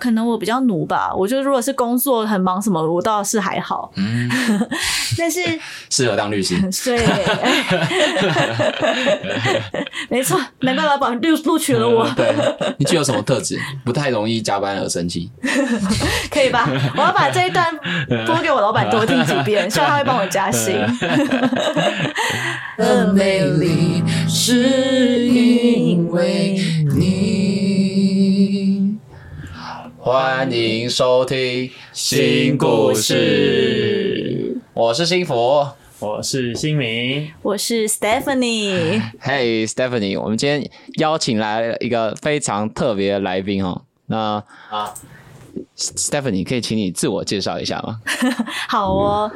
可能我比较奴吧，我觉得如果是工作很忙什么，我倒是还好。嗯，但是 适合当律师，对，没错，难怪老板录录取了我。对，你具有什么特质？不太容易加班而生气，可以吧？我要把这一段播给我老板多听几遍，希望他会帮我加薪。的美丽是因为你。欢迎收听新故事，我是新福，我是新明，我是 Stephanie。Hey Stephanie，我们今天邀请来了一个非常特别的来宾哦。那啊，Stephanie 可以请你自我介绍一下吗？好哦，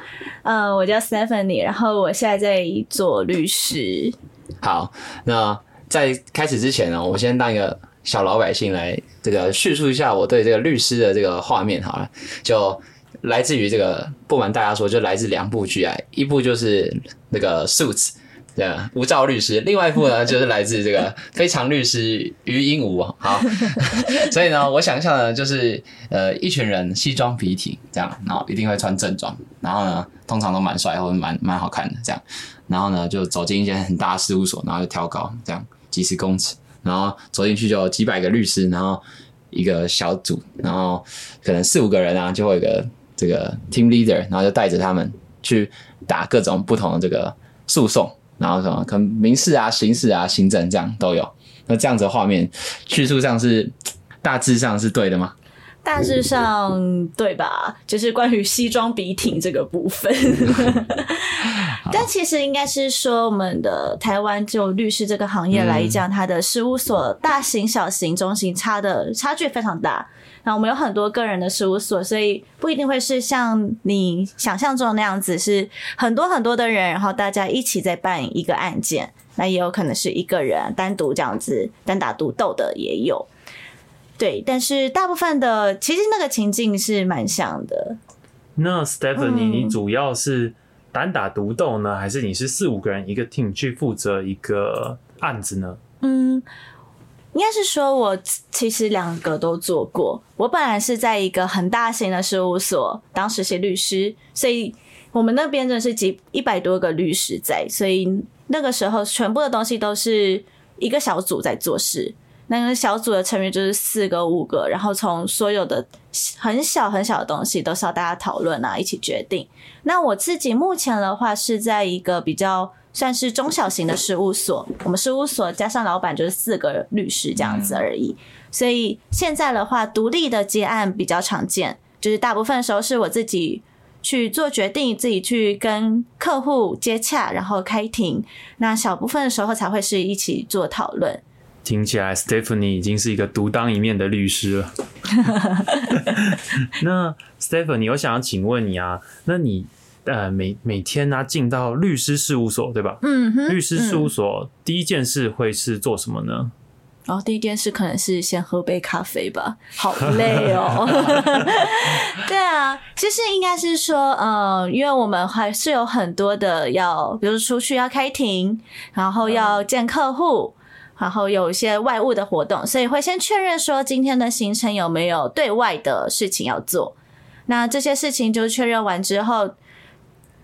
呃，我叫 Stephanie，然后我现在在做律师。好，那在开始之前呢，我先当一个。小老百姓来这个叙述一下我对这个律师的这个画面好了，就来自于这个不瞒大家说，就来自两部剧啊，一部就是那个 Suits 的吴兆律师，另外一部呢就是来自这个非常律师于英武。好，所以呢，我想象呢就是呃一群人西装笔挺这样，然后一定会穿正装，然后呢通常都蛮帅或者蛮蛮好看的这样，然后呢就走进一间很大的事务所，然后就挑高这样几十公尺。然后走进去就有几百个律师，然后一个小组，然后可能四五个人啊，就会有个这个 team leader，然后就带着他们去打各种不同的这个诉讼，然后什么可能民事啊、刑事啊、行政这样都有。那这样子的画面叙述上是大致上是对的吗？大致上对吧？就是关于西装笔挺这个部分，但其实应该是说，我们的台湾就律师这个行业来讲，它的事务所大型、小型、中型差的差距非常大。那我们有很多个人的事务所，所以不一定会是像你想象中那样子，是很多很多的人，然后大家一起在办一个案件。那也有可能是一个人单独这样子单打独斗的也有。对，但是大部分的其实那个情境是蛮像的。那 Stephanie，你主要是单打独斗呢，还是你是四五个人一个 team 去负责一个案子呢？嗯，应该是说我其实两个都做过。我本来是在一个很大型的事务所当实习律师，所以我们那边真的是几一百多个律师在，所以那个时候全部的东西都是一个小组在做事。那个小组的成员就是四个、五个，然后从所有的很小很小的东西都是要大家讨论啊，一起决定。那我自己目前的话是在一个比较算是中小型的事务所，我们事务所加上老板就是四个律师这样子而已。所以现在的话，独立的接案比较常见，就是大部分时候是我自己去做决定，自己去跟客户接洽，然后开庭。那小部分的时候才会是一起做讨论。听起来，Stephanie 已经是一个独当一面的律师了。那 Stephanie，我想要请问你啊，那你呃每每天呢进到律师事务所对吧？嗯哼。律师事务所第一件事会是做什么呢？哦，第一件事可能是先喝杯咖啡吧。好累哦。对啊，其实应该是说，嗯，因为我们还是有很多的要，比如出去要开庭，然后要见客户。然后有一些外务的活动，所以会先确认说今天的行程有没有对外的事情要做。那这些事情就确认完之后，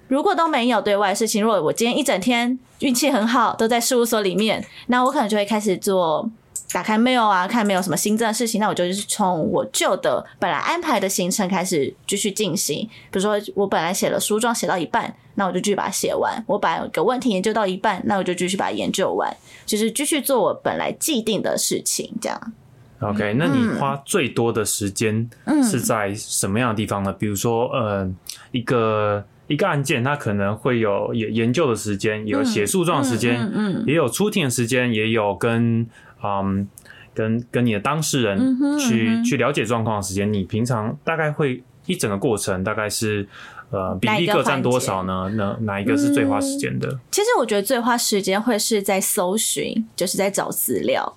如果都没有对外事情，如果我今天一整天运气很好，都在事务所里面，那我可能就会开始做。打开 mail 啊，看没有什么新增的事情，那我就是从我旧的本来安排的行程开始继续进行。比如说，我本来写了书状写到一半，那我就继续把它写完；我把个问题研究到一半，那我就继续把它研究完，就是继续做我本来既定的事情。这样。OK，那你花最多的时间是在什么样的地方呢？比如说，呃，一个一个案件，它可能会有研研究的时间，有写诉状的时间，嗯，也有出庭的时间，也有跟。嗯，跟跟你的当事人去去了解状况的时间，你平常大概会一整个过程大概是呃比例各占多少呢？哪哪一个是最花时间的？其实我觉得最花时间会是在搜寻，就是在找资料，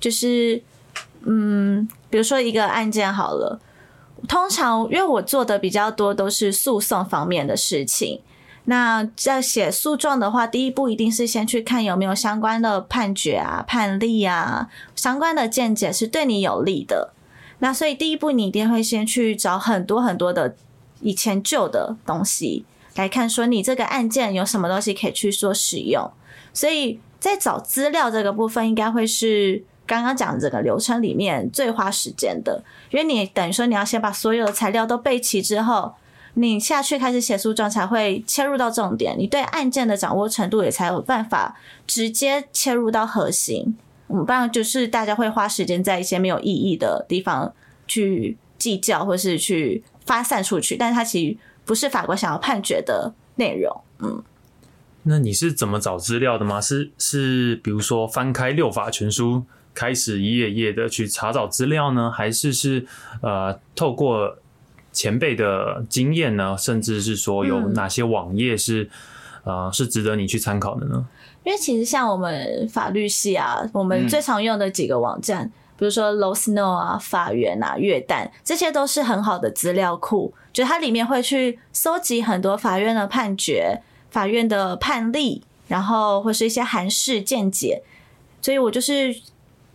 就是嗯，比如说一个案件好了，通常因为我做的比较多都是诉讼方面的事情。那在写诉状的话，第一步一定是先去看有没有相关的判决啊、判例啊，相关的见解是对你有利的。那所以第一步，你一定会先去找很多很多的以前旧的东西来看，说你这个案件有什么东西可以去做使用。所以在找资料这个部分，应该会是刚刚讲的这个流程里面最花时间的，因为你等于说你要先把所有的材料都备齐之后，你下去开始写诉状才会切入到重点，你对案件的掌握程度也才有办法直接切入到核心。嗯，不然就是大家会花时间在一些没有意义的地方去计较，或是去发散出去，但是它其实不是法官想要判决的内容。嗯，那你是怎么找资料的吗？是是，比如说翻开六法全书，开始一页页的去查找资料呢，还是是呃透过前辈的经验呢，甚至是说有哪些网页是呃是值得你去参考的呢？因为其实像我们法律系啊，我们最常用的几个网站，比如说 Law Snow 啊、法源啊、月旦，这些都是很好的资料库。就它里面会去搜集很多法院的判决、法院的判例，然后或是一些韩式见解。所以我就是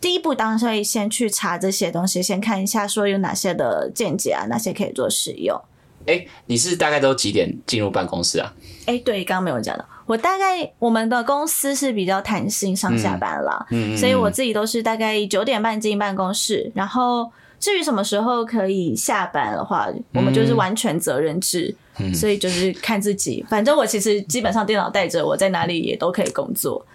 第一步，当然会先去查这些东西，先看一下说有哪些的见解啊，哪些可以做使用。哎，你是大概都几点进入办公室啊？哎，对，刚刚没有讲到。我大概我们的公司是比较弹性上下班啦，嗯，所以我自己都是大概九点半进办公室，然后至于什么时候可以下班的话，我们就是完全责任制，所以就是看自己。反正我其实基本上电脑带着，我在哪里也都可以工作。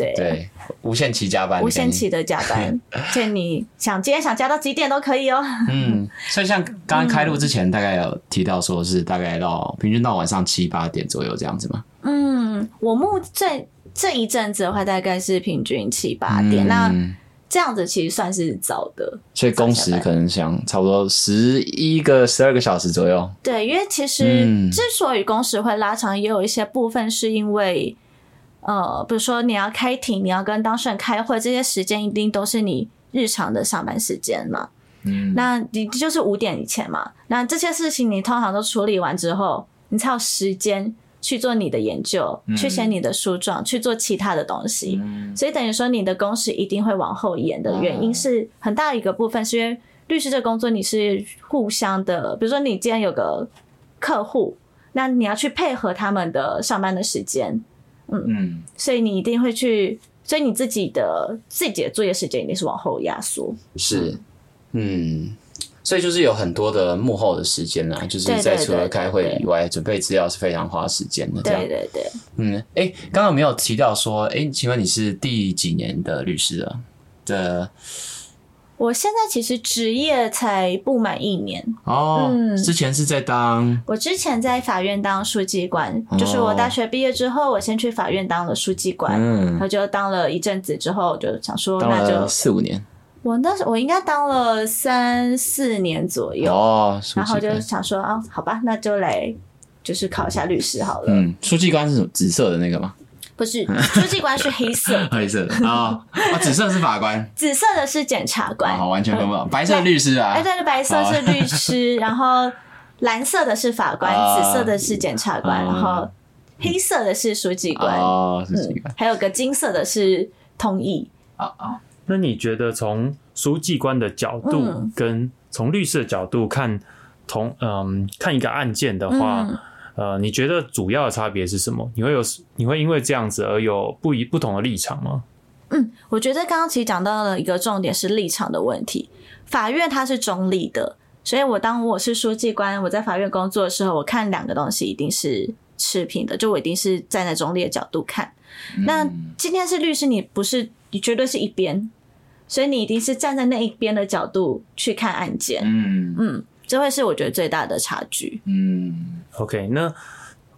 对对，无限期加班，无限期的加班，且 你想今天想加到几点都可以哦。嗯，所以像刚刚开录之前，大概有提到说是大概到平均到晚上七八点左右这样子吗？嗯，我目这这一阵子的话，大概是平均七八点。那这样子其实算是早的，所以工时可能想差不多十一个、十二个小时左右。对，因为其实之所以工时会拉长，也有一些部分是因为。呃，比如说你要开庭，你要跟当事人开会，这些时间一定都是你日常的上班时间嘛。嗯，那你就是五点以前嘛。那这些事情你通常都处理完之后，你才有时间去做你的研究，去写你的诉状，去做其他的东西。所以等于说你的工时一定会往后延的原因是很大一个部分，是因为律师这工作你是互相的。比如说你今天有个客户，那你要去配合他们的上班的时间。嗯嗯，所以你一定会去，所以你自己的自己的作业时间一定是往后压缩。是，嗯，所以就是有很多的幕后的时间呢，就是在除了开会以外，准备资料是非常花时间的。对对对。嗯，哎，刚刚没有提到说，哎，请问你是第几年的律师了？的。我现在其实职业才不满一年。哦，之前是在当我之前在法院当书记官，就是我大学毕业之后，我先去法院当了书记官，嗯。然后就当了一阵子之后，就想说那就四五年，我那时我应该当了三四年左右哦，然后就想说啊，好吧，那就来就是考一下律师好了。嗯，书记官是紫色的那个吗？不是，书记官是黑色，黑色的啊啊，紫色是法官，紫色的是检察官，好，完全分不懂。白色律师啊，哎，对，白色是律师，然后蓝色的是法官，紫色的是检察官，然后黑色的是书记官，哦，书记官，还有个金色的是通译。啊啊，那你觉得从书记官的角度跟从律师的角度看同嗯看一个案件的话？呃，你觉得主要的差别是什么？你会有你会因为这样子而有不一不同的立场吗？嗯，我觉得刚刚其实讲到了一个重点是立场的问题。法院它是中立的，所以我当我是书记官，我在法院工作的时候，我看两个东西一定是持平的，就我一定是站在中立的角度看。那今天是律师，你不是你绝对是一边，所以你一定是站在那一边的角度去看案件。嗯嗯。这会是我觉得最大的差距。嗯，OK，那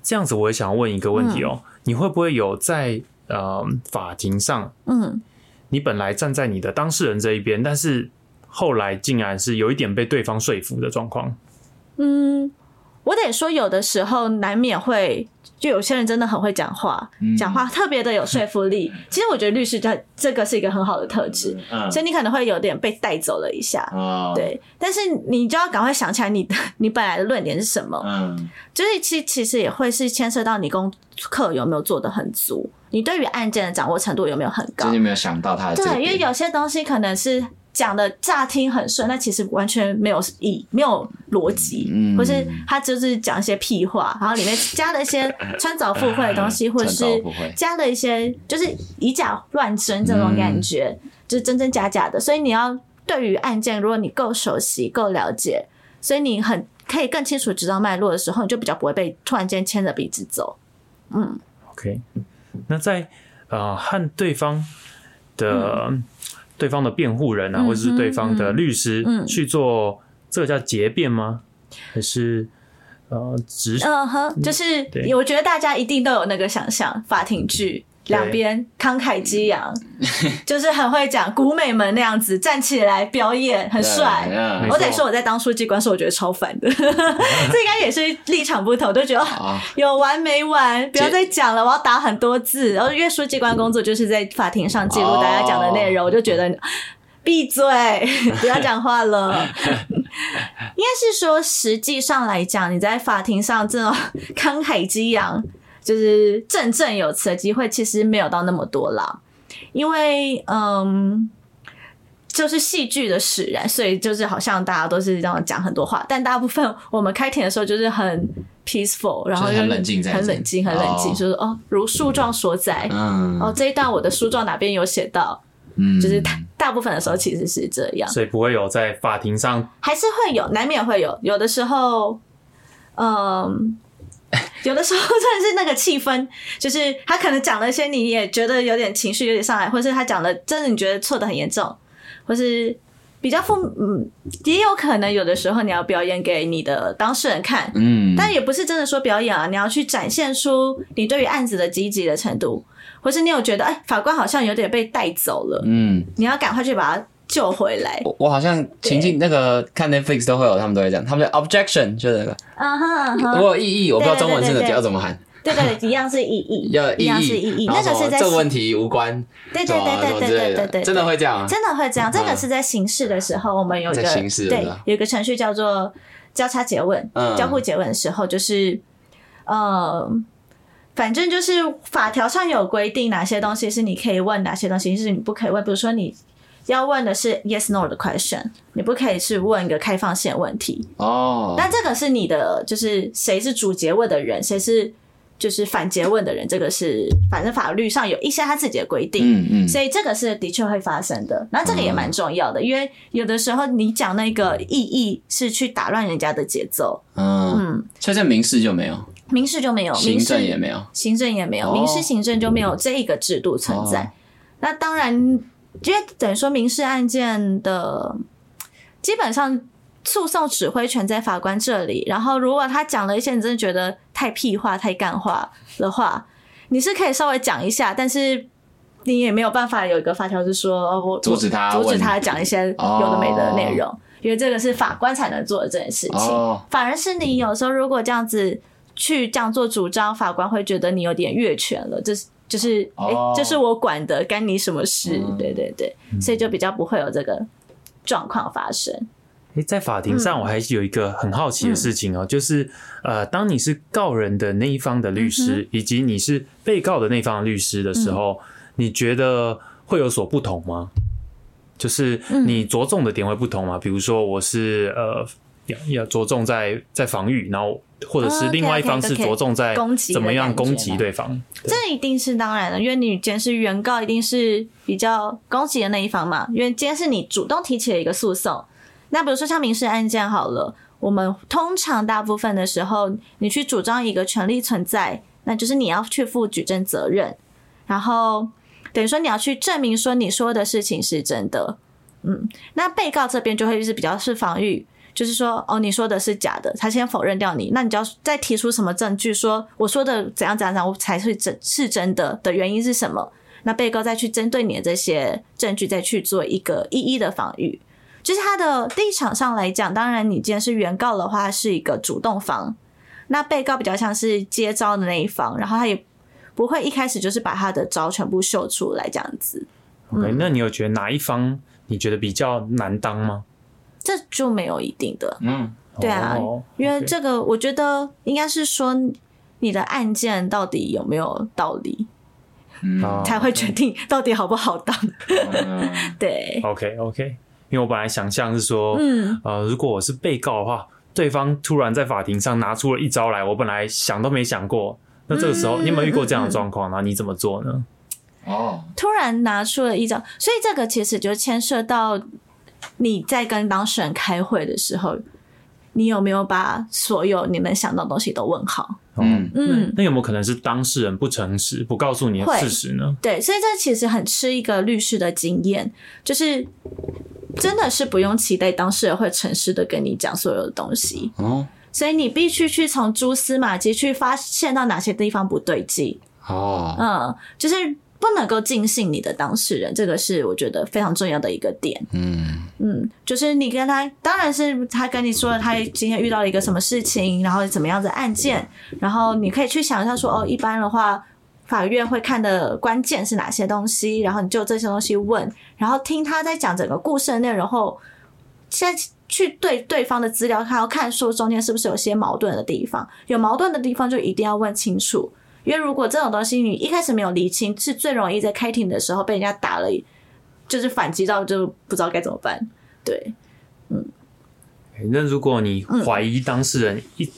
这样子我也想问一个问题哦，你会不会有在呃法庭上，嗯，你本来站在你的当事人这一边，但是后来竟然是有一点被对方说服的状况？嗯。我得说，有的时候难免会，就有些人真的很会讲话，讲话特别的有说服力。其实我觉得律师他这个是一个很好的特质，所以你可能会有点被带走了一下，对。但是你就要赶快想起来，你的 你本来的论点是什么？嗯，就是其其实也会是牵涉到你功课有没有做的很足，你对于案件的掌握程度有没有很高？你没有想到他对，因为有些东西可能是讲的乍听很顺，但其实完全没有意没有逻辑，嗯。或是他就是讲一些屁话，然后里面加了一些穿凿附会的东西，或者是加了一些就是以假乱真这种感觉，就是真真假假的。所以你要对于案件，如果你够熟悉、够了解，所以你很可以更清楚知道脉络的时候，你就比较不会被突然间牵着鼻子走。嗯。OK，那在呃和对方的、对方的辩护人啊，嗯或者是对方的律师、嗯。去做这个叫结辩吗？还是呃直嗯哼，就是我觉得大家一定都有那个想象，法庭剧两边慷慨激昂，就是很会讲古美们那样子站起来表演，很帅。对我得说，我在当书记官时，我觉得超烦的。这应该也是立场不同，我就觉得啊，有完没完，不要再讲了，我要打很多字。然后因为书记官工作就是在法庭上记录大家讲的内容，我就觉得闭嘴，不要讲话了。应该是说，实际上来讲，你在法庭上这种慷慨激昂，就是振振有词的机会，其实没有到那么多啦。因为，嗯，就是戏剧的使然，所以就是好像大家都是这样讲很多话，但大部分我们开庭的时候就是很 peaceful，然后就很冷静很冷静，很冷静，哦就是哦，如诉状所载。嗯哦，这一段我的书状哪边有写到？嗯，就是大大部分的时候其实是这样，所以不会有在法庭上还是会有，难免会有。有的时候，嗯，有的时候真的是那个气氛，就是他可能讲了一些你也觉得有点情绪有点上来，或是他讲的真的你觉得错的很严重，或是比较负，嗯，也有可能有的时候你要表演给你的当事人看，嗯，但也不是真的说表演啊，你要去展现出你对于案子的积极的程度，或是你有觉得哎，法官好像有点被带走了，嗯，你要赶快去把他救回来。我我好像情境那个看 Netflix 都会有，他们都会讲，他们的 objection 就是那个，嗯哼我有异议，我不知道中文真的对对对对要怎么喊，对对对，一样是 异议，一样是异议，那个是在这个问题无关，对对对对对对对对，真的会这样啊，真的会这样。这个嗯是在刑事的时候，我们有一个对有一个程序叫做交叉诘问，嗯。交互诘问的时候，就是呃，反正就是法条上有规定哪些东西是你可以问，哪些东西是你不可以问。比如说你要问的是 yes no 的 question，你不可以是问一个开放性问题。哦，但这个是你的，就是谁是主诘问的人，谁是就是反诘问的人，这个是反正法律上有一些他自己的规定。嗯嗯，所以这个是的确会发生的，那这个也蛮重要的，因为有的时候你讲那个意义是去打乱人家的节奏，嗯，嗯，所以在民事就没有，民事就没有，行政也没有，行政也没有，哦。民事行政就没有这一个制度存在。哦。那当然，因为等于说民事案件的基本上诉讼指挥权在法官这里，然后如果他讲了一些你真的觉得太屁话、太干话的话，你是可以稍微讲一下，但是。你也没有办法有一个法条是说，哦我阻止他阻止他讲一些有的没的内容，因为这个是法官才能做的这件事情。哦反而是你有时候如果这样子去这样做主张，法官会觉得你有点越权了，这是就是哎、这是我管的，干你什么事？嗯对对对，所以就比较不会有这个状况发生。诶，在法庭上，我还有一个很好奇的事情哦，就是呃，当你是告人的那一方的律师，以及你是被告的那方的律师的时候，你觉得会有所不同吗？就是你着重的点会不同吗？比如说，我是呃，要要着重在在防御，然后或者是哦另外一方是着重在攻击怎么样攻击对方。这一定是当然的，因为你今天是原告，一定是比较攻击的那一方嘛。因为今天是你主动提起了一个诉讼，那比如说像民事案件好了，我们通常大部分的时候，你去主张一个权利存在，那就是你要去负举证责任，然后等于说你要去证明说你说的事情是真的。嗯，那被告这边就会是比较是防御，就是说哦，你说的是假的，他先否认掉你，那你就要再提出什么证据，说我说的怎样怎样怎样，我才是真是真的的原因是什么？那被告再去针对你的这些证据，再去做一个一一的防御。就是他的立场上来讲，当然你既然是原告的话，是一个主动方，那被告比较像是接招的那一方，然后他也不会一开始就是把他的招全部秀出来这样子，OK，那你有觉得哪一方你觉得比较难当吗？这就没有一定的。嗯，对啊哦因为这个，我觉得应该是说你的案件到底有没有道理，嗯哦才会决定到底好不好当。嗯 对，OK OK，因为我本来想象是说，嗯呃，如果我是被告的话，对方突然在法庭上拿出了一招来，我本来想都没想过。那这个时候，嗯你有没有遇过这样的状况？然后你怎么做呢？哦，突然拿出了一招，所以这个其实就牵涉到你在跟当事人开会的时候，你有没有把所有你能想到的东西都问好？嗯。嗯，那有没有可能是当事人不诚实，不告诉你的事实呢？对，所以这其实很吃一个律师的经验，就是真的是不用期待当事人会诚实的跟你讲所有的东西，哦。所以你必须去从蛛丝马迹去发现到哪些地方不对劲，哦，嗯，就是不能够尽信你的当事人，这个是我觉得非常重要的一个点。嗯嗯，就是你跟他，当然是他跟你说了他今天遇到了一个什么事情，然后怎么样的案件，然后你可以去想一下说，哦，一般的话，法院会看的关键是哪些东西，然后你就这些东西问，然后听他在讲整个故事的内容后，现在去对对方的资料看，要看说中间是不是有些矛盾的地方，有矛盾的地方就一定要问清楚。因为如果这种东西你一开始没有理清，是最容易在开庭的时候被人家打了，就是反击到就不知道该怎么办。对，嗯那如果你嗯怀疑当事人一，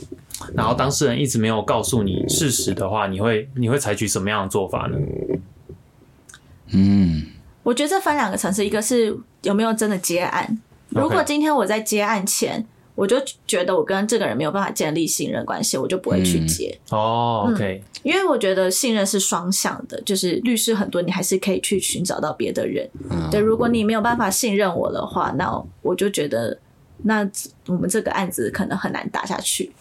然后当事人一直没有告诉你事实的话，你会你会采取什么样的做法呢？嗯我觉得这分两个层次，一个是有没有真的结案。如果今天我在结案前，我就觉得我跟这个人没有办法建立信任关系，我就不会去接。哦，OK，因为我觉得信任是双向的，就是律师很多，你还是可以去寻找到别的人。嗯对，如果你没有办法信任我的话，那我就觉得那我们这个案子可能很难打下去。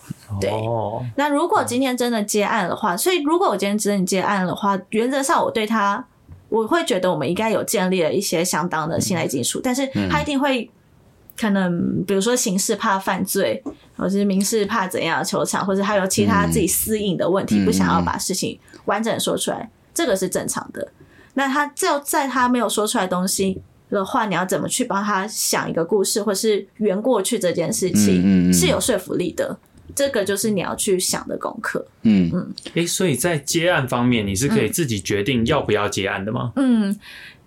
对哦，那如果今天真的接案的话，所以如果我今天真的接案的话，原则上我对他，我会觉得我们应该有建立了一些相当的信赖基础，但是他一定会可能，比如说刑事怕犯罪，或者是民事怕怎样的球场，或者还有其他自己私隐的问题，嗯不想要把事情完整地说出来，这个是正常的。那他就在他没有说出来东西的话，你要怎么去帮他想一个故事，或是圆过去这件事情，嗯嗯嗯是有说服力的。这个就是你要去想的功课。嗯嗯诶，所以在接案方面，你是可以自己决定要不要接案的吗？嗯，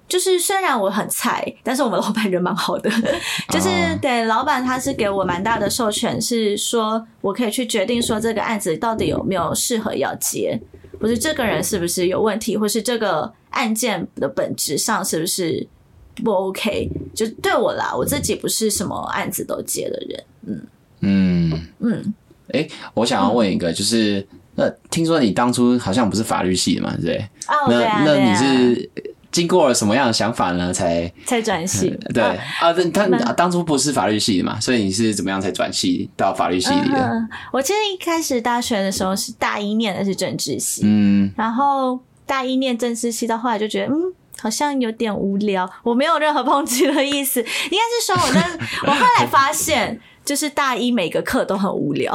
就是虽然我很菜，但是我们老板人蛮好的，就是、哦对老板他是给我蛮大的授权，是说我可以去决定说这个案子到底有没有适合要接，或是这个人是不是有问题，或是这个案件的本质上是不是不 OK。就对我啦，我自己不是什么案子都接的人。嗯，嗯嗯，哎，我想要问一个，就是那听说你当初好像不是法律系的嘛，对不对？哦，那对啊，那你对啊是经过了什么样的想法呢？才才转系，对嗯啊？他当初不是法律系的嘛，所以你是怎么样才转系到法律系里的？嗯，我其实一开始大学的时候是大一念的是政治系，嗯然后大一念政治系到后来就觉得，嗯，好像有点无聊。我没有任何抨击的意思，应该是说我那 我后来发现。就是大一每个课都很无聊，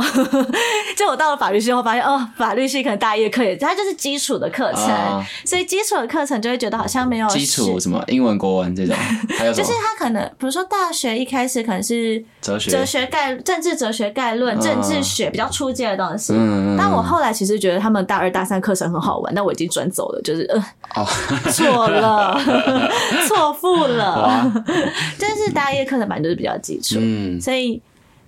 就我到了法律系后发现，哦，法律系可能大一的课也，它就是基础的课程，啊。所以基础的课程就会觉得好像没有基础什么英文、国文这种，还有就是他可能，比如说大学一开始可能是哲学？哲学概、政治哲学概论、嗯政治学比较初阶的东西，但我后来其实觉得他们大二大三课程很好玩，但我已经转走了，就是呃哦，错了，错付了哇。但是大一课程版就是比较基础，嗯。所以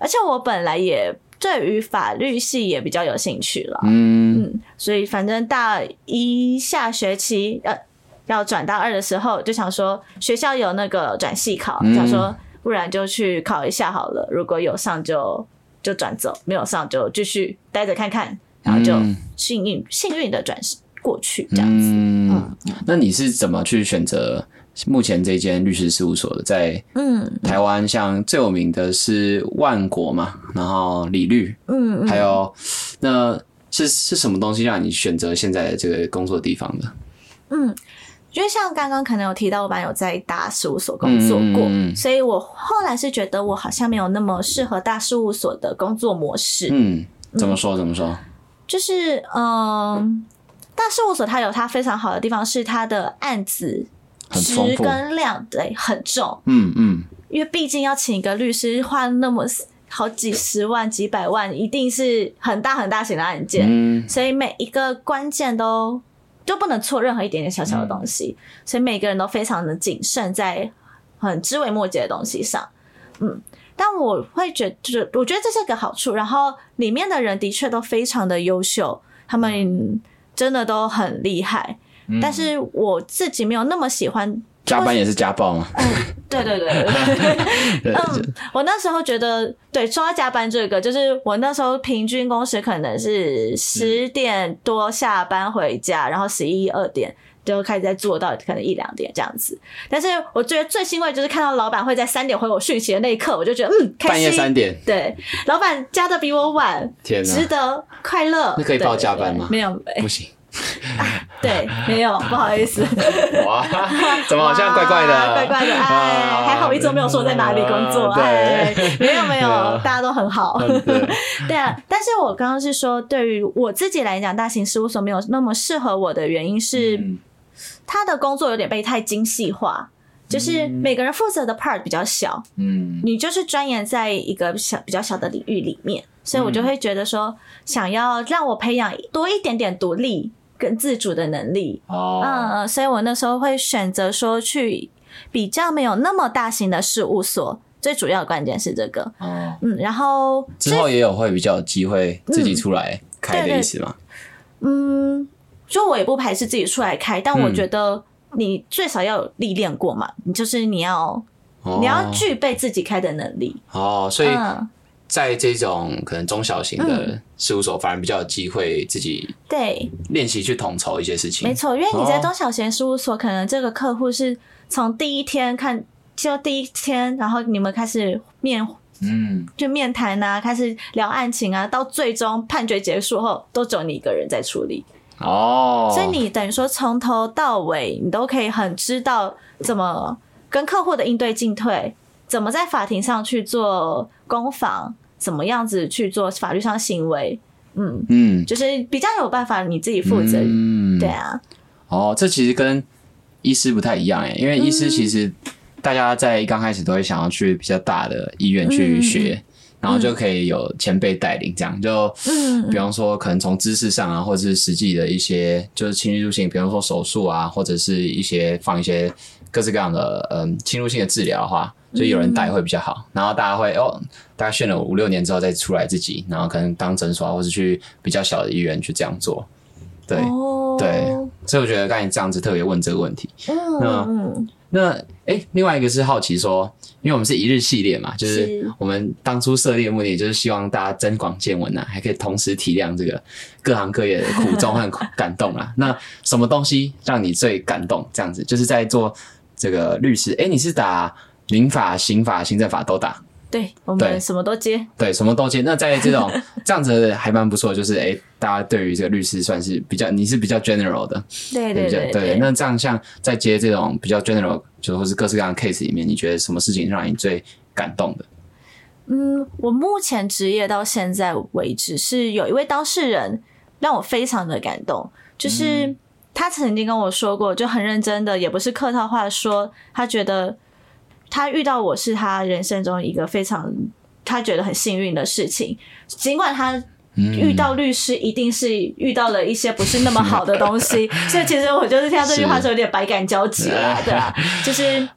而且我本来也对于法律系也比较有兴趣了，嗯。嗯，所以反正大一下学期呃要转大二的时候，就想说学校有那个转系考，嗯。想说不然就去考一下好了，如果有上就就转走，没有上就继续待着看看，然后就嗯。幸运幸运的转过去这样子。嗯，那你是怎么去选择目前这间律师事务所的？在嗯台湾，像最有名的是万国嘛，然后李律，嗯嗯，还有那是是什么东西让你选择现在的这个工作地方的？嗯，就像刚刚可能有提到，我本来有在大事务所工作过，嗯所以我后来是觉得我好像没有那么适合大事务所的工作模式。嗯，怎么说？怎么说？就是嗯，大事务所它有它非常好的地方，是它的案子值跟量对很重，嗯嗯因为毕竟要请一个律师花那么好几十万、几百万，一定是很大很大型的案件，嗯所以每一个关键都就不能错任何一点点小小的东西，所以每个人都非常的谨慎在。很枝微末节的东西上，嗯。但我会觉得，就是我觉得这是个好处。然后里面的人的确都非常的优秀，他们真的都很厉害。但是我自己没有那么喜欢加班也是家暴吗？对对对 对，嗯，我那时候觉得，对，说到加班这个，就是我那时候平均工时可能是十点多下班回家，然后十一二点。就开始在做到可能一两点这样子，但是我觉得最欣慰就是看到老板会在三点回我讯息的那一刻，我就觉得嗯，半夜三点，对，老板加的比我晚，天值得快乐。那可以报加班吗？没有，不行。对，没有，不好意思。哇，怎么好像怪怪的？怪怪的，哎，还好一直没有说在哪里工作，哎，没有没有，大家都很好。对啊，但是我刚刚是说，对于我自己来讲，大型事务所没有那么适合我的原因是。他的工作有点被太精细化，就是每个人负责的 part 比较小，嗯，你就是钻研在一个小比较小的领域里面，所以我就会觉得说，想要让我培养多一点点独立跟自主的能力，哦，嗯，所以我那时候会选择说去比较没有那么大型的事务所，最主要的关键是这个，哦，嗯，然后之后也有会比较有机会自己出来开的意思吗？嗯。就我也不排斥自己出来开，但我觉得你最少要有历练过嘛，你就是你要你要具备自己开的能力哦。所以在这种可能中小型的事务所，反而比较有机会自己对。练习去统筹一些事情。没错，因为你在中小型事务所，可能这个客户是从第一天看就第一天，然后你们开始面嗯。就面谈啊，开始聊案情啊，到最终判决结束后，都只有你一个人在处理。哦，所以你等于说从头到尾，你都可以很知道怎么跟客户的应对进退，怎么在法庭上去做攻防，怎么样子去做法律上行为，嗯嗯，就是比较有办法你自己负责，嗯。对啊。哦，这其实跟医师不太一样哎，因为医师其实大家在刚开始都会想要去比较大的医院去学。然后就可以有前辈带领，这样就，比方说可能从知识上啊，或者是实际的一些就是侵入性，比方说手术啊，或者是一些放一些各式各样的嗯侵入性的治疗的话，就有人带会比较好。然后大家会哦，大概训了五六年之后再出来自己，然后可能当诊所或者去比较小的医院去这样做。对对，所以我觉得刚才这样子特别问这个问题。嗯。那哎，另外一个是好奇说，因为我们是一日系列嘛，就是我们当初设立的目的，就是希望大家增广见闻呐，还可以同时体谅这个各行各业的苦衷和感动啊。那什么东西让你最感动？这样子，就是在做这个律师，哎，你是打民法、刑法、行政法都打。对我们什么都接，对什么都接。那在这种 这样子还蛮不错，就是哎，大家对于这个律师算是比较，你是比较 general 的，对对对对。那这样像在接这种比较 general，就或是各式各样的 case 里面，你觉得什么事情让你最感动的？嗯，我目前职业到现在为止，是有一位当事人让我非常的感动，就是他曾经跟我说过，就很认真的，也不是客套话，说他觉得。他遇到我是他人生中一个非常他觉得很幸运的事情，尽管他遇到律师一定是遇到了一些不是那么好的东西，所以其实我就是听到这句话时候有点百感交集了，对吧？就是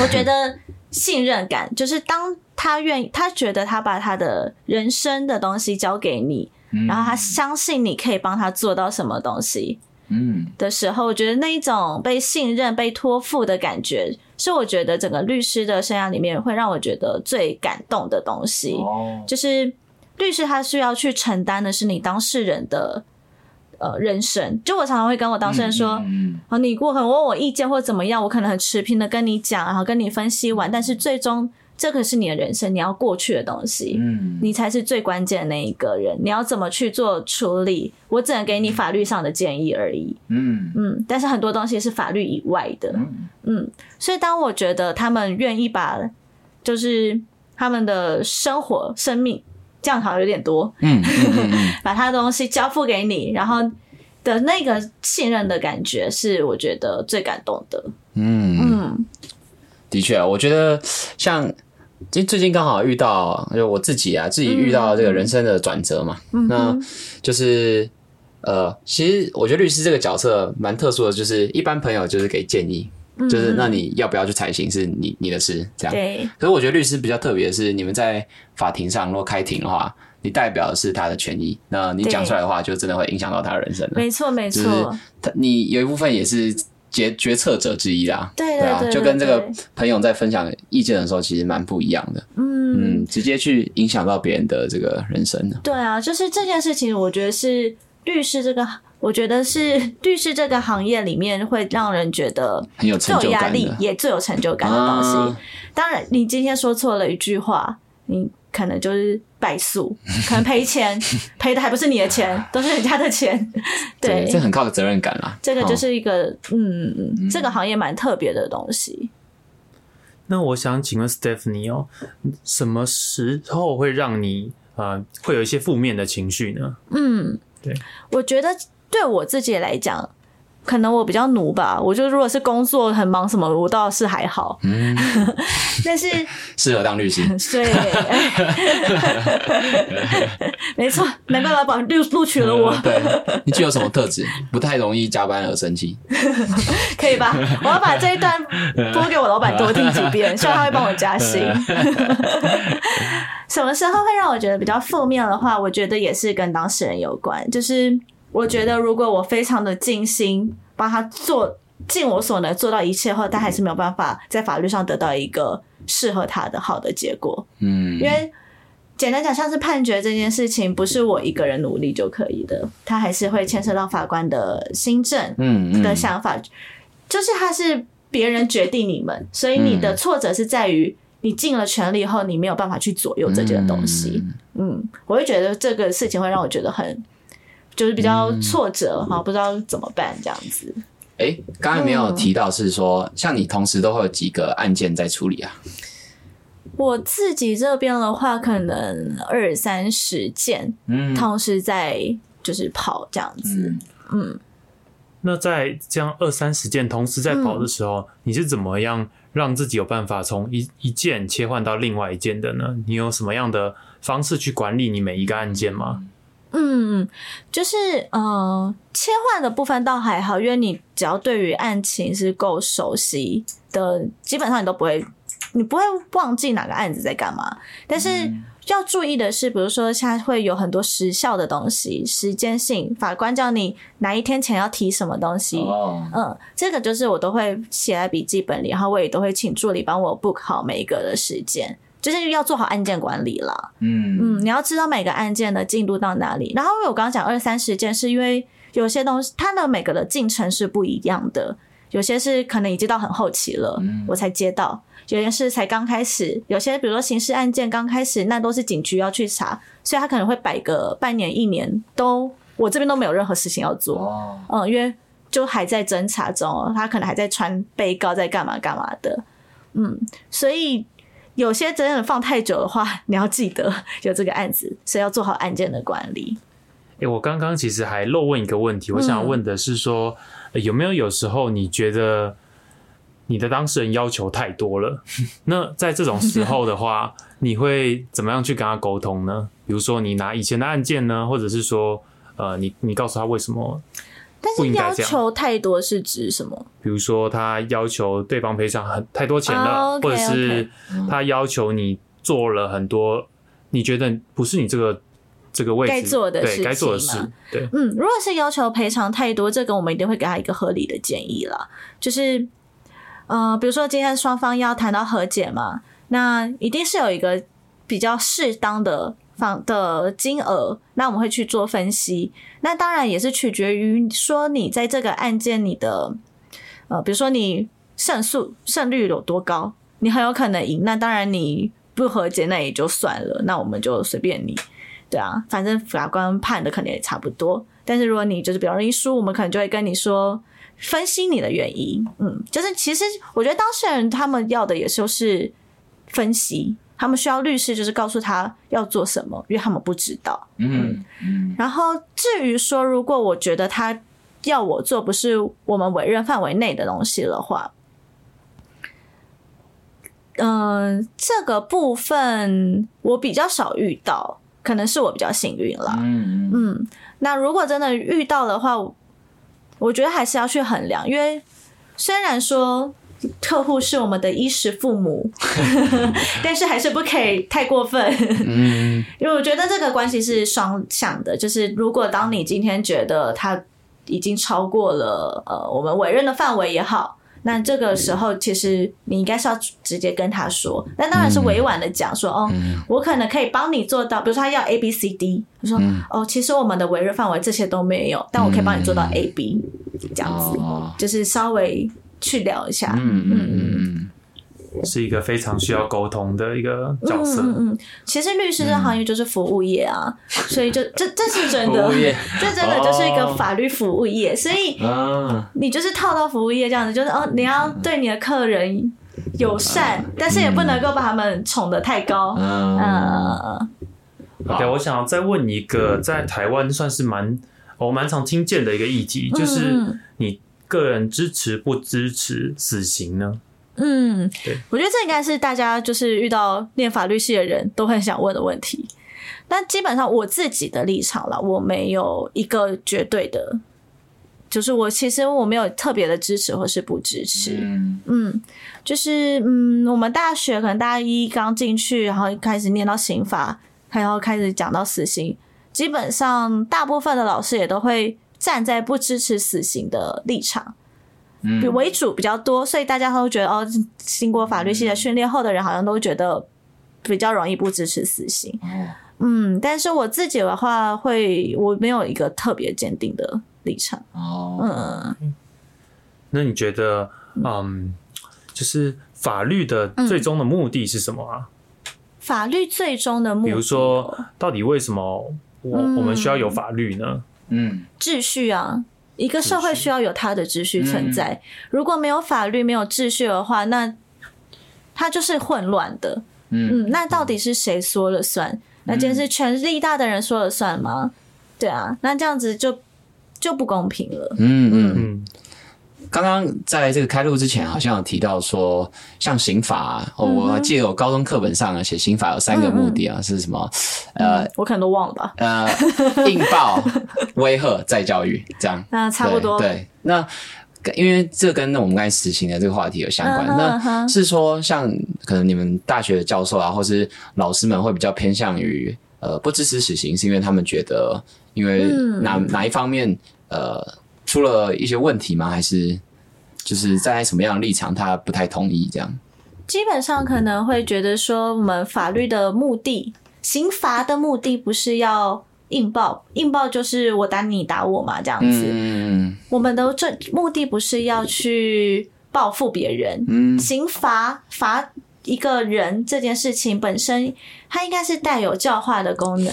我觉得信任感，就是当他愿意，他觉得他把他的人生的东西交给你，然后他相信你可以帮他做到什么东西。嗯，的时候，我觉得那一种被信任、被托付的感觉，是我觉得整个律师的生涯里面会让我觉得最感动的东西。哦，就是律师他需要去承担的是你当事人的呃人生。就我常常会跟我当事人说，啊，你过很问我意见或怎么样，我可能很持平的跟你讲，然后跟你分析完，但是最终。这个是你的人生，你要过去的东西，嗯，你才是最关键的那一个人。你要怎么去做处理？我只能给你法律上的建议而已，嗯嗯。但是很多东西是法律以外的，嗯。所以当我觉得他们愿意把，就是他们的生活、生命，这样好像有点多，嗯，把他的东西交付给你，然后的那个信任的感觉，是我觉得最感动的，嗯嗯。的确啊，我觉得像。其实最近刚好遇到，就我自己啊，自己遇到这个人生的转折嘛。那就是呃，其实我觉得律师这个角色蛮特殊的，就是一般朋友就是给建议，就是那你要不要去采行是你你的事，这样。对，可是我觉得律师比较特别的是，你们在法庭上如果开庭的话，你代表的是他的权益，那你讲出来的话，就真的会影响到他的人生了。没错没就是错，他你有一部分也是决决策者之一啦，啊，对对对就跟这个朋友在分享意见的时候，其实蛮不一样的。嗯，嗯，直接去影响到别人的这个人生的。对啊，就是这件事情，我觉得是律师这个，我觉得是 律师这个行业里面会让人觉得很有最有压成就感的，力也最有成就感的东西。啊当然，你今天说错了一句话，你可能就是败诉，可能赔钱，赔的还不是你的钱，都是人家的钱。对，这很靠责任感啦。这个就哦是一个嗯，嗯这个行业蛮特别的东西。那我想请问 Stephanie 哦，什么时候会让你呃会有一些负面的情绪呢？嗯，对，我觉得对我自己来讲，可能我比较奴吧。我就如果是工作很忙什么，我倒是还好。嗯，但是 适合当律师。对，没错，难怪老板录录取了我，对，你具有什么特质？不太容易加班而生气。可以吧？我要把这一段播给我老板多听几遍，希望他会帮我加薪。什么时候会让我觉得比较负面的话？我觉得也是跟当事人有关。就是我觉得，如果我非常的尽心帮他做，尽我所能做到一切后，他还是没有办法在法律上得到一个适合他的好的结果。嗯因，为简单讲，像是判决这件事情，不是我一个人努力就可以的，他还是会牵涉到法官的新政嗯嗯的想法，就是他是别人决定你们，所以你的挫折是在于你尽了全力后，你没有办法去左右这件东西。嗯，我会觉得这个事情会让我觉得很。就是比较挫折哈、不知道怎么办这样子。哎，刚才没有提到是说，像你同时都会有几个案件在处理啊？我自己这边的话，可能二三十件嗯同时在就是跑这样子。嗯那在这样二三十件同时在跑的时候，你是怎么样让自己有办法从一一件切换到另外一件的呢？你有什么样的方式去管理你每一个案件吗？嗯，就是呃，切换的部分倒还好，因为你只要对于案情是够熟悉的，基本上你都不会，你不会忘记哪个案子在干嘛。但是要注意的是，比如说现在会有很多时效的东西，时间性，法官叫你哪一天前要提什么东西，哦，嗯，这个就是我都会写在笔记本里，然后我也都会请助理帮我 book 好每一个的时间，就是要做好案件管理了。嗯嗯，你要知道每个案件的进度到哪里。然后我刚刚讲二三十件，是因为有些东西它的每个的进程是不一样的，有些是可能已经到很后期了，我才接到；有些是才刚开始，有些比如说刑事案件刚开始，那都是警局要去查，所以他可能会摆个半年、一年都，我这边都没有任何事情要做。哦，嗯，因为就还在侦查中哦，他可能还在传被告在干嘛干嘛的，嗯，所以有些真的放太久的话，你要记得有这个案子，所以要做好案件的管理。诶、我刚刚其实还漏问一个问题，我想问的是说，呃有没有有时候你觉得你的当事人要求太多了？那在这种时候的话，你会怎么样去跟他沟通呢？比如说，你拿以前的案件呢，或者是说，呃，你你告诉他为什么？但是要求太多是指什么？比如说，他要求对方赔偿很太多钱了，或者是他要求你做了很多你觉得不是你这个这个位置该做的事对该做的事，对，嗯，如果是要求赔偿太多，这个我们一定会给他一个合理的建议了。就是，呃，比如说今天双方要谈到和解嘛，那一定是有一个比较适当的房的金额，那我们会去做分析。那当然也是取决于说你在这个案件你的，呃，比如说你胜诉胜率有多高，你很有可能赢。那当然你不和解那也就算了，那我们就随便你。对啊，反正法官判的可能也差不多。但是如果你就是比较容易输，我们可能就会跟你说分析你的原因。嗯，就是其实我觉得当事人他们要的也就是分析，他们需要律师就是告诉他要做什么，因为他们不知道。嗯然后至于说，如果我觉得他要我做不是我们委任范围内的东西的话，嗯、这个部分我比较少遇到，可能是我比较幸运了。嗯嗯，那如果真的遇到的话，我觉得还是要去衡量，因为虽然说客户是我们的衣食父母，但是还是不可以太过分。嗯。因为我觉得这个关系是双向的，就是如果当你今天觉得他已经超过了呃我们委任的范围也好，那这个时候其实你应该是要直接跟他说，但当然是委婉的讲说，哦，我可能可以帮你做到，比如说他要 A B C D，他说、哦，其实我们的委任范围这些都没有，但我可以帮你做到 A B，、这样子，哦。就是稍微去聊一下，嗯嗯嗯嗯是一个非常需要沟通的一个角色。嗯其实律师这行业就是服务业啊，所以就这这是真的。这真的就是一个哦。法律服务业，所以嗯啊。你就是套到服务业这样子，就是哦，你要对你的客人友善，但是也不能够把他们宠得太高。嗯。嗯，OK，我想要再问一个，在台湾算是蛮我蛮常听见的一个议题，就是嗯。你个人支持不支持死刑呢？嗯对，我觉得这应该是大家就是遇到念法律系的人都很想问的问题。但基本上我自己的立场了，我没有一个绝对的，就是我其实我没有特别的支持或是不支持。嗯嗯，就是嗯，我们大学可能大一刚进去，然后开始念到刑法，然后开始讲到死刑，基本上大部分的老师也都会站在不支持死刑的立场。为主比较多，所以大家都觉得哦，经过法律系的训练后的人好像都觉得比较容易不支持死刑。嗯，但是我自己的话会，我没有一个特别坚定的立场。哦嗯，那你觉得，嗯，就是法律的最终的目的是什么啊？法律最终的目的，比如说，到底为什么我嗯我们需要有法律呢？嗯秩序啊，一个社会需要有它的秩序存在。如果没有法律、没有秩序的话，那它就是混乱的。嗯嗯，那到底是谁说了算？那今天是权力大的人说了算吗？对啊，那这样子就就不公平了。嗯嗯。嗯，刚刚在这个开录之前，好像有提到说，像刑法、啊，哦，我还记得我高中课本上啊写刑法有三个目的啊，是什么？呃我可能都忘了吧？呃，应报、威吓、再教育，这样。那 差不多。对。对那因为这跟我们刚才死刑的这个话题有相关，那是说像可能你们大学的教授啊，或是老师们会比较偏向于呃不支持死刑，是因为他们觉得因为嗯哪、哪一方面呃出了一些问题吗？还是就是站在什么样的立场，他不太同意这样？基本上可能会觉得说，我们法律的目的，刑罚的目的不是要硬报，硬报就是我打你打我嘛，这样子。嗯我们的这目的不是要去报复别人，嗯刑罚罚一个人这件事情本身，它应该是带有教化的功能。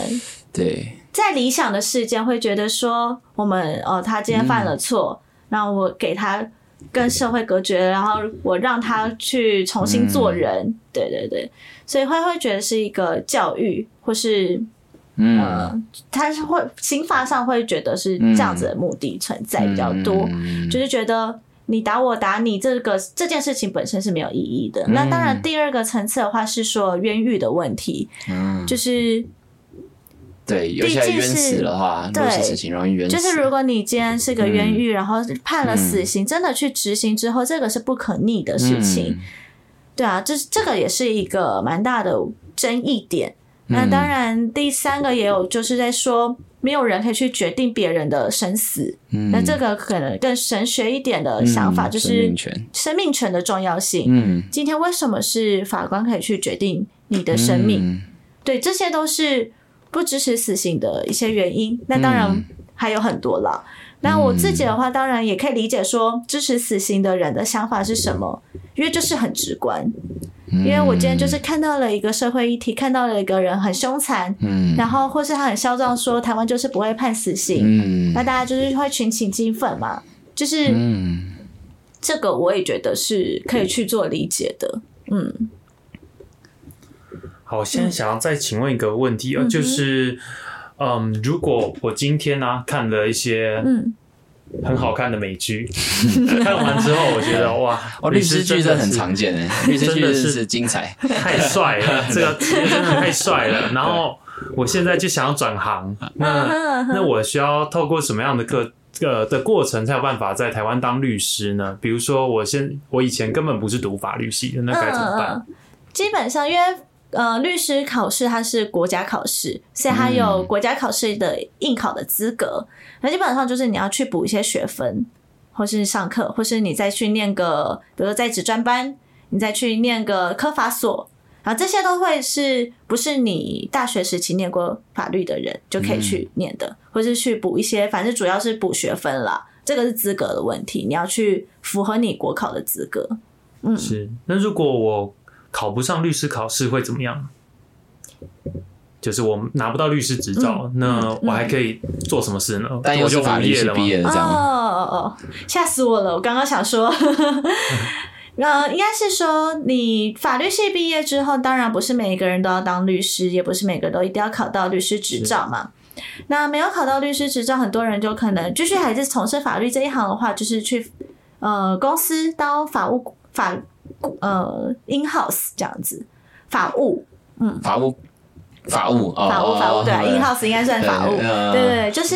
对，在理想的世界，会觉得说，我们哦，他今天犯了错，那、我给他跟社会隔绝，然后我让他去重新做人，对对对，所以会会觉得是一个教育，或是嗯。呃，他是会刑法上会觉得是这样子的目的存在比较多，嗯。就是觉得你打我打你这个这件事情本身是没有意义的。嗯那当然，第二个层次的话是说冤狱的问题，嗯，就是对，有些人毕竟是冤死的话，对落实事情容易冤死，就是如果你今天是个冤狱，然后判了死嗯刑，真的去执行之后，这个是不可逆的事情。对啊，这这个也是一个蛮大的争议点。那当然，第三个也有就是在说，没有人可以去决定别人的生死。嗯，那这个可能更神学一点的想法，就是生命权的重要性。嗯，今天为什么是法官可以去决定你的生命？嗯对，这些都是不支持死刑的一些原因。那当然嗯还有很多啦。那我自己的话，当然也可以理解说，支持死刑的人的想法是什么，因为就是很直观。因为我今天就是看到了一个社会议题，看到了一个人很凶残，嗯然后或是他很嚣张说台湾就是不会判死刑，嗯那大家就是会群情激愤嘛。就是嗯这个，我也觉得是可以去做理解的。嗯好，现在想要再请问一个问题啊，就是，嗯，如果我今天呢、看了一些嗯，很好看的美剧，看完之后我觉得 哇，哦，律师剧真的很常见诶，律师剧真的是精彩，太帅了，这个职业真的太帅了。然后我现在就想要转行，那那我需要透过什么样的课个的过程才有办法在台湾当律师呢？比如说，我先我以前根本不是读法律系的，那该怎么办？嗯嗯基本上，因为呃，律师考试它是国家考试，所以它有国家考试的应考的资格。那、基本上就是你要去补一些学分，或是上课，或是你再去念个，比如说在职专班，你再去念个科法所。然后这些都会是不是你大学时期念过法律的人就可以去念的，或是去补一些，反正主要是补学分啦。这个是资格的问题，你要去符合你国考的资格。嗯是，那如果我考不上律师考试会怎么样？就是我拿不到律师执照，那我还可以做什么事呢？但又我就是法律系？毕业的这样？哦哦哦，吓死我了！我刚刚想说，呃，应该是说你法律系毕业之后，当然不是每一个人都要当律师，也不是每个人都一定要考到律师执照嘛。那没有考到律师执照，很多人就可能继续还是从事法律这一行的话，就是去呃公司当法务法呃 in house 这样子，法务嗯。法务，法务，哦法务法务对啊，in house 应该算法务，对嗯。对对对，就是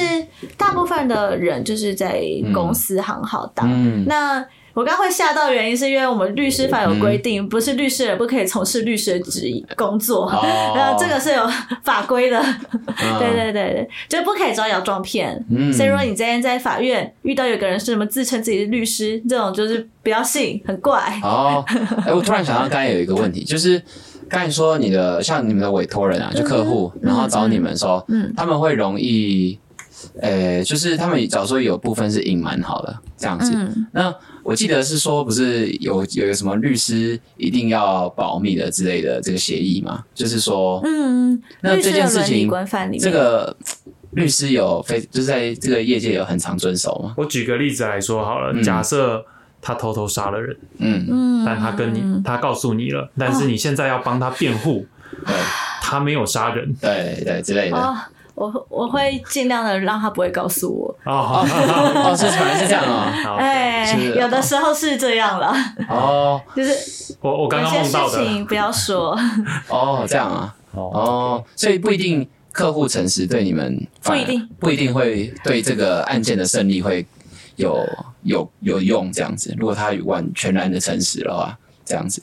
大部分的人就是在公司行号当。嗯。那我刚会吓到，原因是因为我们律师法有规定，不是律师人不可以从事律师的职业工作，哦然后这个是有法规的。嗯。对对对对，就不可以招摇撞骗。嗯。所以如果你今天在法院遇到有个人是什么自称自己是律师，这种就是不要信，很怪。哦，哎，我突然想到，刚才有一个问题，就是刚才说你的像你们的委托人啊，就客户，然后找你们说，嗯。他们会容易，呃，就是他们假如说有部分是隐瞒好了这样子，嗯那我记得是说不是有有一个什么律师一定要保密的之类的这个协议嘛？就是说，嗯，那这件事情这个律师有非就是在这个业界有很常遵守吗？我举个例子来说好了，嗯假设他偷偷杀了人，嗯，嗯，但他跟你他告诉你了，但是你现在要帮他辩护，对他没有杀人对对之类的。哦，我我会尽量的让他不会告诉我。哦，哦，是反正是这样哦。好，哎，有的时候是这样了，哦就是我我刚刚有些事梦到的情不要说，哦，这样啊。哦，哦，所以不一定客户诚实对你们不一定不一定会对这个案件的胜利会有有有用这样子。如果他完全然的诚实的话，这样子。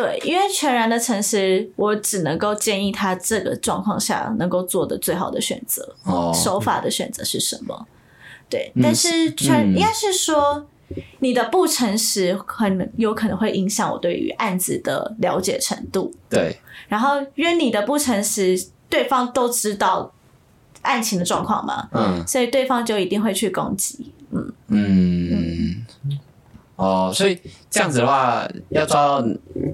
对，因为全然的诚实，我只能够建议他这个状况下能够做的最好的选择，哦，手法的选择是什么？对，嗯但是全、嗯应该是说。你的不诚实很有可能会影响我对于案子的了解程度，对，然后因为你的不诚实，对方都知道案情的状况嘛，嗯所以对方就一定会去攻击。嗯嗯。哦，所以这样子的话，要抓到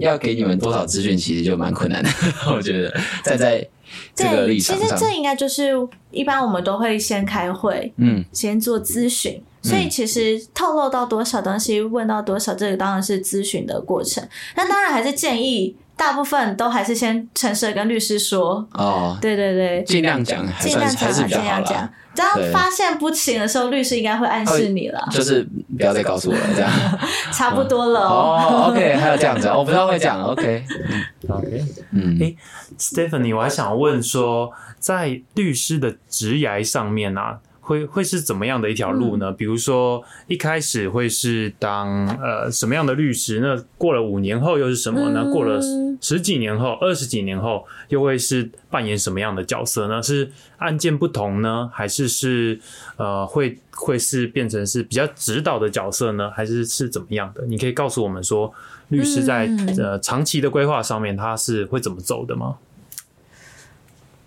要给你们多少资讯，其实就蛮困难的。我觉得站在这个，立场上，其实这应该就是一般我们都会先开会，嗯先做咨询。所以其实透露到多少东西，问到多少，这个当然是咨询的过程。那当然还是建议大部分都还是先诚实的跟律师说。哦，对对对，尽量讲，尽量讲尽量讲啦。。这样对发现不行的时候，律师应该会暗示你了，就是不要再告诉我了，这样。差不多了哦。哦，OK，还有这样子，我不知道会讲，OK，OK。嗯诶 Stephanie，我还想问说，在律师的职涯上面啊，会会是怎么样的一条路呢？比如说一开始会是当呃什么样的律师？那过了五年后又是什么呢？嗯过了十十几年后、二十几年后，又会是扮演什么样的角色呢？是案件不同呢，还是是呃会会是变成是比较指导的角色呢？还是是怎么样的？你可以告诉我们说，律师在、嗯呃长期的规划上面，他是会怎么走的吗？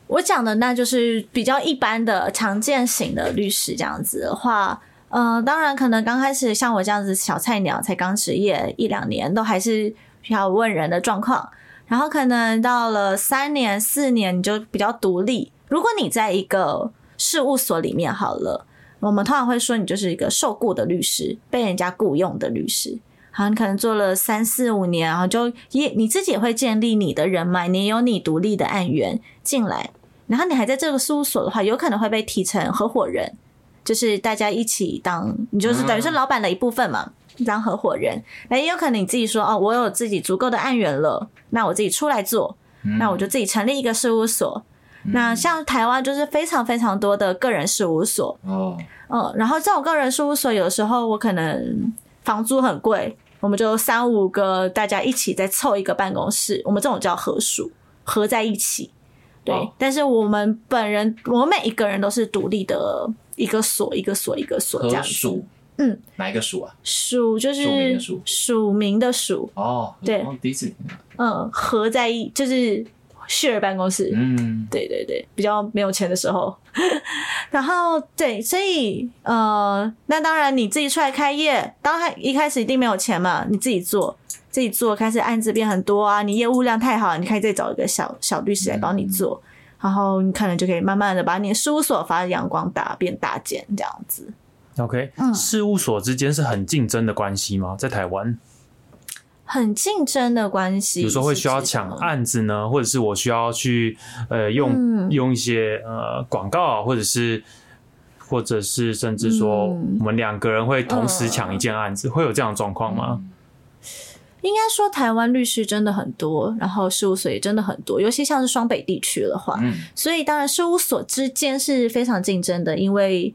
我讲的那就是比较一般的常见型的律师这样子的话，呃，当然可能刚开始像我这样子小菜鸟，才刚职业一两年，都还是比较问人的状况。然后可能到了三年、四年，你就比较独立。如果你在一个事务所里面好了，我们通常会说你就是一个受雇的律师，被人家雇佣的律师。好，你可能做了三四五年，然后就也你自己也会建立你的人脉，你有你独立的案源进来，然后你还在这个事务所的话，有可能会被提成合伙人，就是大家一起当，你就是等于是老板的一部分嘛，当合伙人。那也有可能你自己说哦，我有自己足够的案源了，那我自己出来做，那我就自己成立一个事务所。那像台湾就是非常非常多的个人事务所，哦，嗯，然后这种个人事务所有时候我可能房租很贵，我们就三五个大家一起再凑一个办公室，我们这种叫合署，合在一起。对，哦但是我们本人，我们每一个人都是独立的一个所，一个所，一个所这样子。嗯，哪一个署啊？署就是的署署名的署，哦，对。哦第一次，嗯，合在一就是 share 办公室。嗯，对对对，比较没有钱的时候，然后对，所以呃，那当然你自己出来开业，当然一开始一定没有钱嘛，你自己做，自己做，开始案子变很多啊，你业务量太好，你可以再找一个小小律师来帮你做，然后你可能就可以慢慢的把你的事务所发扬光大，变大件这样子。OK，、嗯。事务所之间是很竞争的关系吗？在台湾，很竞争的关系，比如说会需要抢案子呢，或者是我需要去呃用、嗯。用一些呃广告啊，或者是或者是甚至说嗯。我们两个人会同时抢一件案子，会有这样的状况吗？应该说，台湾律师真的很多，然后事务所也真的很多，尤其像是双北地区的话，嗯所以当然事务所之间是非常竞争的，因为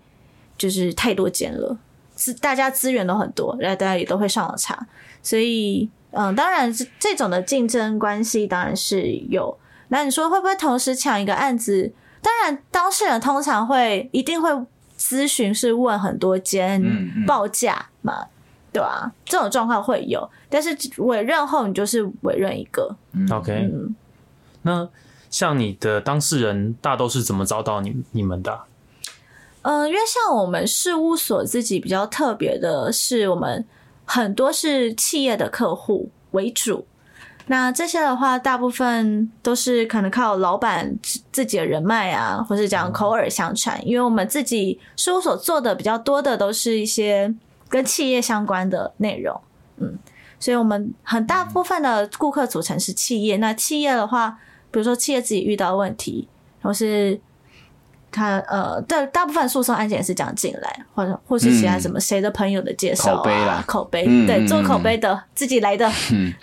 就是太多间了，资大家资源都很多，然后大家也都会上网查，所以嗯，当然这这种的竞争关系当然是有。那你说会不会同时抢一个案子？当然，当事人通常会一定会咨询，是问很多间报价嘛，对啊、这种状况会有，但是委任后你就是委任一个，OK，、嗯，那像你的当事人大都是怎么找到你你们的啊、嗯，因为像我们事务所自己比较特别的是，我们很多是企业的客户为主。那这些的话，大部分都是可能靠老板自自己的人脉啊，或是讲口耳相传。因为我们自己事务所做的比较多的都是一些跟企业相关的内容，嗯，所以我们很大部分的顾客组成是企业。那企业的话，比如说企业自己遇到问题，或是他呃，对，大部分诉讼案件也是这样进来，或者或是其他什么谁的朋友的介绍、啊口碑啦口碑，嗯对，做嗯口碑的，自己来的，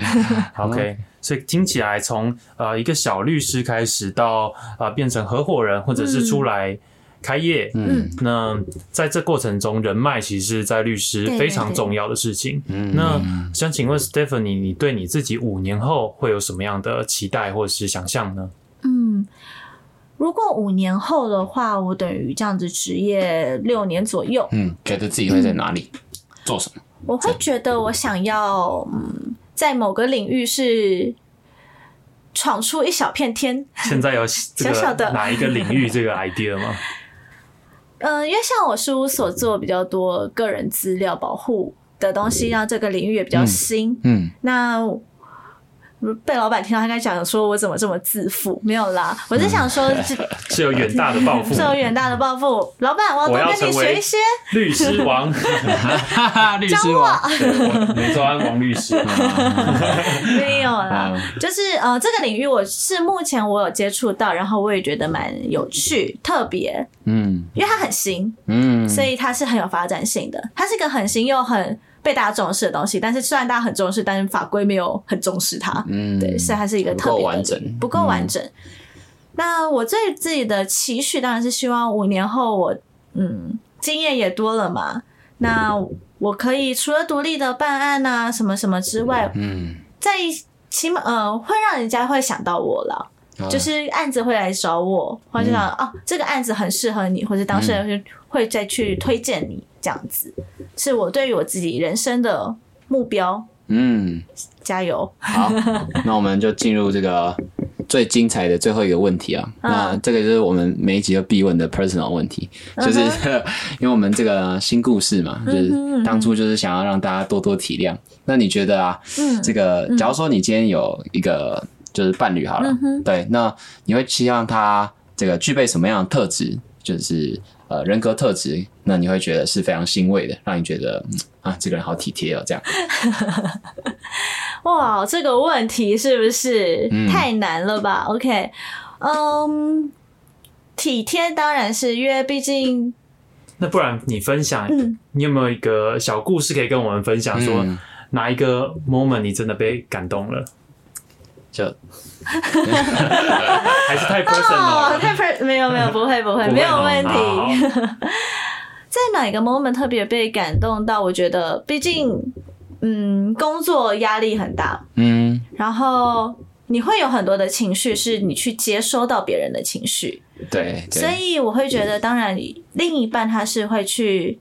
OK，所以听起来从呃一个小律师开始到呃变成合伙人，或者是出来开业，嗯，那在这过程中，人脉其实在律师非常重要的事情。嗯那想请问 Stephanie，你对你自己五年后会有什么样的期待或者是想象呢？嗯。如果五年后的话，我等于这样子职业六年左右，嗯，觉得自己会在哪里做什么？我会觉得我想要，嗯，在某个领域是闯出一小片天，现在有这小小的哪一个领域这个 idea 吗？嗯，因为像我事务所做比较多个人资料保护的东西，让这个领域也比较新。嗯，那被老板听到，他应该讲说我怎么这么自负？没有啦，我是想说，这 是有远大的抱负是，有远大的抱负。老板，我要多跟你学一些。律师王，哈哈，律师王，对我美洲安王律师。没有啦，嗯就是呃，这个领域我是目前我有接触到，然后我也觉得蛮有趣、特别，嗯因为它很新，嗯，所以它是很有发展性的。它是一个很新又很被大家重视的东西，但是虽然大家很重视，但是法规没有很重视它。嗯，对，所以它是一个特别的完整。不够完整。那我对自己的期许当然是希望五年后我嗯经验也多了嘛，那我可以除了独立的办案啊什么什么之外，嗯，在起码呃会让人家会想到我了。啊。就是案子会来找我，或者想、哦，这个案子很适合你，或者当事人会会再去推荐你，这样子是我对于我自己人生的目标。嗯，加油！好，那我们就进入这个最精彩的最后一个问题啊。嗯那这个就是我们每一集都必问的 personal 问题，就是 因为我们这个新故事嘛，就是当初就是想要让大家多多体谅。那你觉得啊，嗯这个假如说你今天有一个就是伴侣好了，对，那你会希望他这个具备什么样的特质？就是呃人格特质，那你会觉得是非常欣慰的，让你觉得嗯啊这个人好体贴哦，这样。哇，这个问题是不是嗯太难了吧、o k 嗯，体贴当然是因为毕竟那不然你分享，嗯你有没有一个小故事可以跟我们分享？说嗯哪一个 moment 你真的被感动了？就 还是太 personal。太 per 没有没有 不会不会没有问题。在哪个 moment 特别被感动到？我觉得，毕竟，嗯，工作压力很大，嗯，然后你会有很多的情绪，是你去接收到别人的情绪，对对，所以我会觉得，当然，另一半他是会去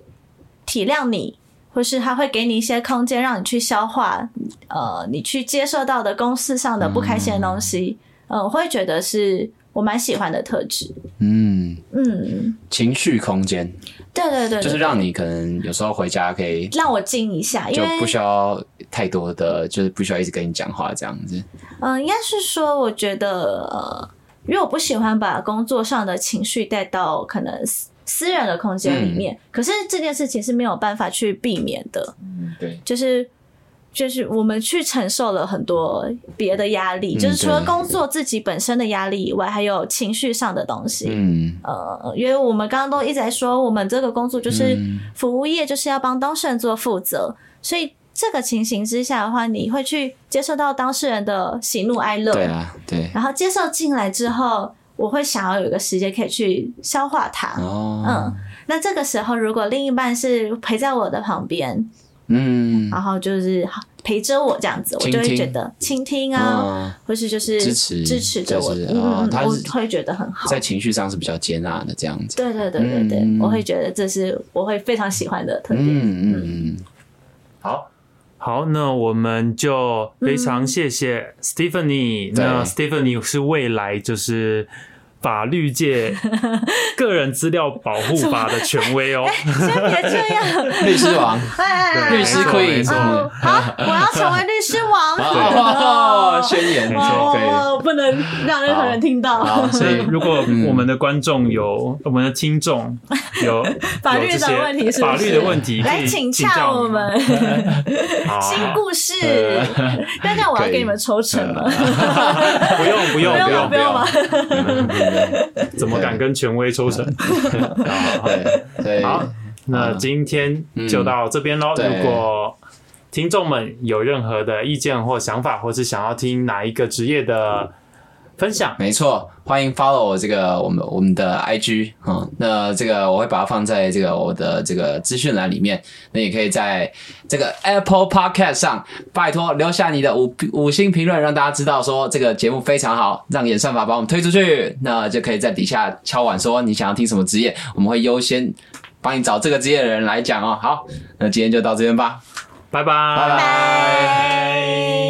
体谅你，或是他会给你一些空间，让你去消化，呃，你去接受到的公司上的不开心的东西，呃，我会觉得是我蛮喜欢的特质。嗯，嗯，情绪空间。对对对对就是让你可能有时候回家可以让我静一下，就不需要太多的，就是不需要一直跟你讲话这样子。嗯、应该是说，我觉得呃，因为我不喜欢把工作上的情绪带到可能私私人的空间里面，可是这件事情是没有办法去避免的，嗯对，就是。就是我们去承受了很多别的压力，嗯就是除了工作自己本身的压力以外，还有情绪上的东西。嗯，呃，因为我们刚刚都一直在说，我们这个工作就是嗯服务业，就是要帮当事人做负责，所以这个情形之下的话，你会去接受到当事人的喜怒哀乐，对啊，对，然后接受进来之后，我会想要有一个时间可以去消化它。哦，嗯，那这个时候如果另一半是陪在我的旁边，嗯，然后就是陪着我这样子，我就会觉得倾听啊，嗯。或是就是支持支持着我，就是嗯我会觉得很好。在情绪上是比较接纳的这样子。对对对对对，嗯。我会觉得这是我会非常喜欢的特点。嗯嗯嗯，好，好，那我们就非常谢谢 Stephanie、对。那 Stephanie 是未来就是法律界 个人资料保护法的权威哦。先别这样，律师王，哎，律师没错 queen 没错嗯，好，我要成为律师王。哦，宣言，没错可以，哦，不能让任何人听到。好，所以，如果我们的观众有、我们的听众有法律的问题是法律的问题，可以来请洽我们。新故事，但这样我要给你们抽成了。不用不用不用用不用。吗？怎么敢跟权威抽成？好，那今天就到这边喽。如果听众们有任何的意见或想法，或是想要听哪一个职业的分享，没错，欢迎 follow 我这个我们我们的 IG 嗯，那这个我会把它放在这个我的这个资讯栏里面，那也可以在这个 Apple Podcast 上，拜托留下你的五五星评论，让大家知道说这个节目非常好，让演算法把我们推出去，那就可以在底下敲碗说你想要听什么职业，我们会优先帮你找这个职业的人来讲哦。好，那今天就到这边吧，拜拜。拜拜。